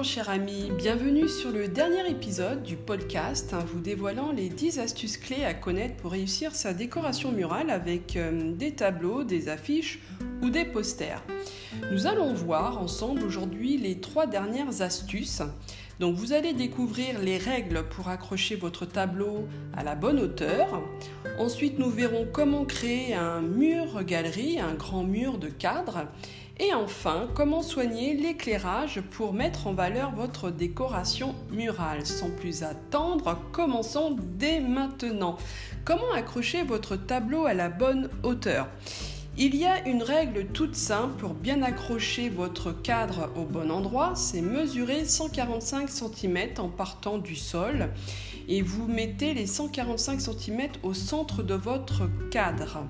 Bonjour cher ami, bienvenue sur le dernier épisode du podcast hein, vous dévoilant les 10 astuces clés à connaître pour réussir sa décoration murale avec euh, des tableaux, des affiches ou des posters. Nous allons voir ensemble aujourd'hui les trois dernières astuces. Donc vous allez découvrir les règles pour accrocher votre tableau à la bonne hauteur. Ensuite nous verrons comment créer un mur galerie, un grand mur de cadre. Et enfin, comment soigner l'éclairage pour mettre en valeur votre décoration murale. Sans plus attendre, commençons dès maintenant. Comment accrocher votre tableau à la bonne hauteur il y a une règle toute simple pour bien accrocher votre cadre au bon endroit, c'est mesurer 145 cm en partant du sol et vous mettez les 145 cm au centre de votre cadre.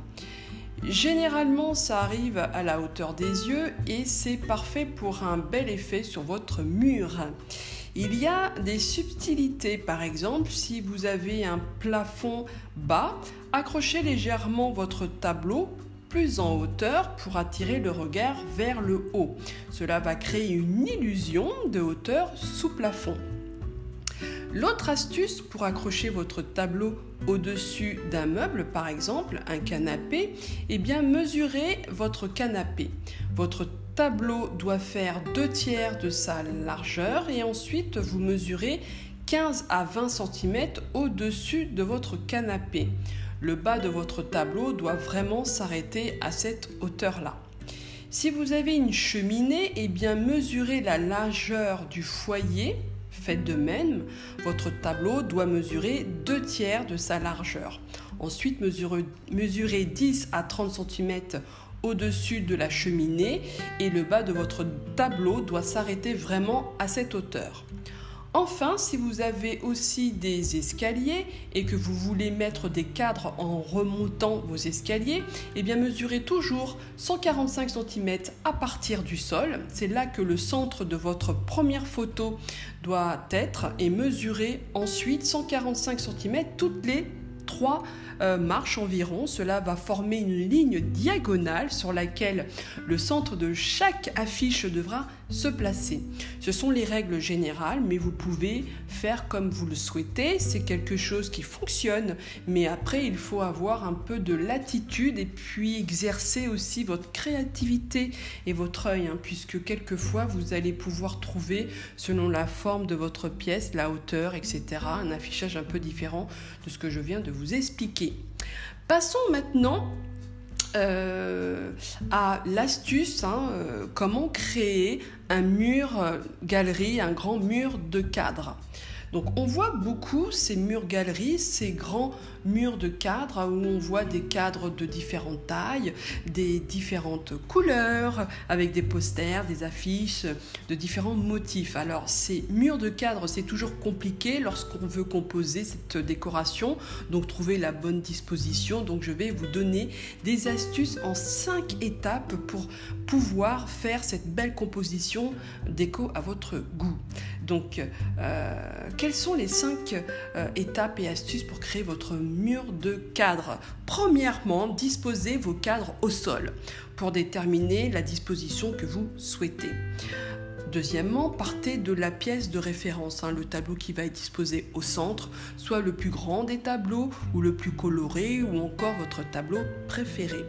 Généralement, ça arrive à la hauteur des yeux et c'est parfait pour un bel effet sur votre mur. Il y a des subtilités, par exemple, si vous avez un plafond bas, accrochez légèrement votre tableau plus en hauteur pour attirer le regard vers le haut. Cela va créer une illusion de hauteur sous plafond. L'autre astuce pour accrocher votre tableau au-dessus d'un meuble, par exemple un canapé, est bien mesurer votre canapé. Votre tableau doit faire 2 tiers de sa largeur et ensuite vous mesurez 15 à 20 cm au-dessus de votre canapé. Le bas de votre tableau doit vraiment s'arrêter à cette hauteur-là. Si vous avez une cheminée, eh bien mesurez la largeur du foyer Faites de même, votre tableau doit mesurer 2 tiers de sa largeur. Ensuite, mesurez, 10 à 30 cm au-dessus de la cheminée et le bas de votre tableau doit s'arrêter vraiment à cette hauteur. Enfin, si vous avez aussi des escaliers et que vous voulez mettre des cadres en remontant vos escaliers, eh bien mesurez toujours 145 cm à partir du sol. C'est là que le centre de votre première photo doit être et mesurez ensuite 145 cm toutes les trois euh, marches environ. Cela va former une ligne diagonale sur laquelle le centre de chaque affiche devra se placer. Ce sont les règles générales, mais vous pouvez faire comme vous le souhaitez. C'est quelque chose qui fonctionne, mais après, il faut avoir un peu de latitude et puis exercer aussi votre créativité et votre œil, hein, puisque quelquefois, vous allez pouvoir trouver, selon la forme de votre pièce, la hauteur, etc., un affichage un peu différent de ce que je viens de vous expliquer. Passons maintenant euh, à l'astuce, hein, euh, comment créer un mur euh, galerie, un grand mur de cadre. Donc on voit beaucoup ces murs galeries, ces grands murs de cadres où on voit des cadres de différentes tailles, des différentes couleurs, avec des posters, des affiches, de différents motifs. Alors ces murs de cadre, c'est toujours compliqué lorsqu'on veut composer cette décoration, donc trouver la bonne disposition. Donc je vais vous donner des astuces en cinq étapes pour pouvoir faire cette belle composition déco à votre goût. Donc, euh, quelles sont les cinq euh, étapes et astuces pour créer votre mur de cadre? Premièrement, disposez vos cadres au sol pour déterminer la disposition que vous souhaitez. Deuxièmement, partez de la pièce de référence, hein, le tableau qui va être disposé au centre, soit le plus grand des tableaux ou le plus coloré ou encore votre tableau préféré.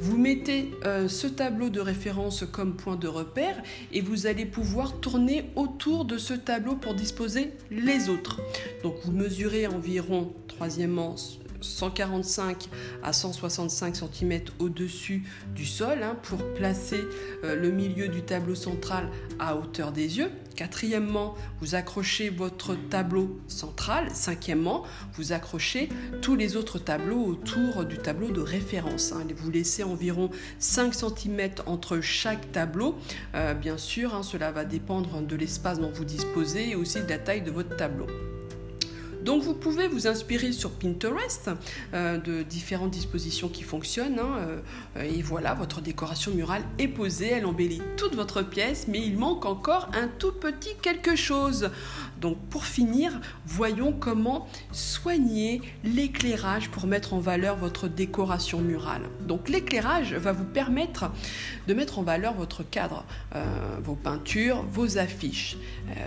Vous mettez euh, ce tableau de référence comme point de repère et vous allez pouvoir tourner autour de ce tableau pour disposer les autres. Donc vous mesurez environ, troisièmement, 145 à 165 cm au-dessus du sol hein, pour placer euh, le milieu du tableau central à hauteur des yeux. Quatrièmement, vous accrochez votre tableau central. Cinquièmement, vous accrochez tous les autres tableaux autour du tableau de référence. Hein. Vous laissez environ 5 cm entre chaque tableau. Euh, bien sûr, hein, cela va dépendre de l'espace dont vous disposez et aussi de la taille de votre tableau. Donc vous pouvez vous inspirer sur Pinterest euh, de différentes dispositions qui fonctionnent. Hein, euh, et voilà, votre décoration murale est posée, elle embellit toute votre pièce, mais il manque encore un tout petit quelque chose. Donc pour finir, voyons comment soigner l'éclairage pour mettre en valeur votre décoration murale. Donc l'éclairage va vous permettre de mettre en valeur votre cadre, euh, vos peintures, vos affiches.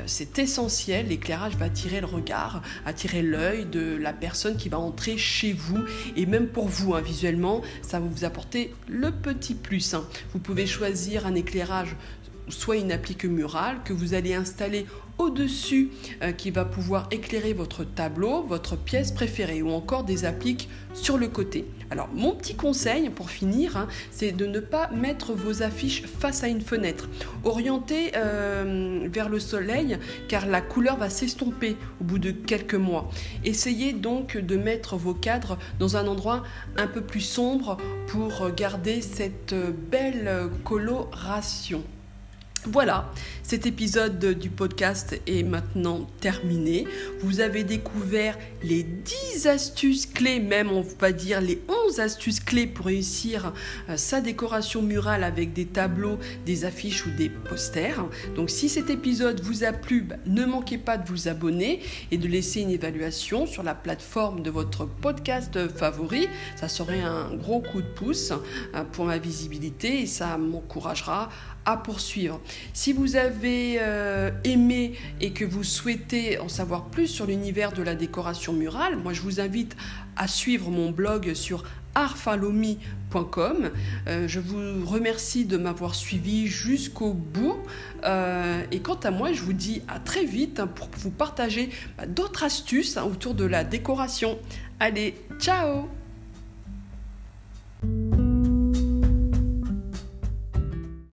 C'est essentiel, l'éclairage va attirer le regard, attirer l'œil de la personne qui va entrer chez vous et même pour vous hein, visuellement, ça va vous apporter le petit plus. Hein. Vous pouvez choisir un éclairage soit une applique murale que vous allez installer au-dessus euh, qui va pouvoir éclairer votre tableau, votre pièce préférée ou encore des appliques sur le côté. Alors mon petit conseil pour finir, hein, c'est de ne pas mettre vos affiches face à une fenêtre. Orientez euh, vers le soleil car la couleur va s'estomper au bout de quelques mois. Essayez donc de mettre vos cadres dans un endroit un peu plus sombre pour garder cette belle coloration. Voilà, cet épisode du podcast est maintenant terminé. Vous avez découvert les 10 astuces clés, même on va dire les 11 astuces clés pour réussir euh, sa décoration murale avec des tableaux, des affiches ou des posters. Donc si cet épisode vous a plu, bah, ne manquez pas de vous abonner et de laisser une évaluation sur la plateforme de votre podcast favori. Ça serait un gros coup de pouce euh, pour ma visibilité et ça m'encouragera à poursuivre. Si vous avez euh, aimé et que vous souhaitez en savoir plus sur l'univers de la décoration murale, moi je vous invite à suivre mon blog sur arfalomi.com. Euh, je vous remercie de m'avoir suivi jusqu'au bout. Euh, et quant à moi, je vous dis à très vite pour vous partager bah, d'autres astuces hein, autour de la décoration. Allez, ciao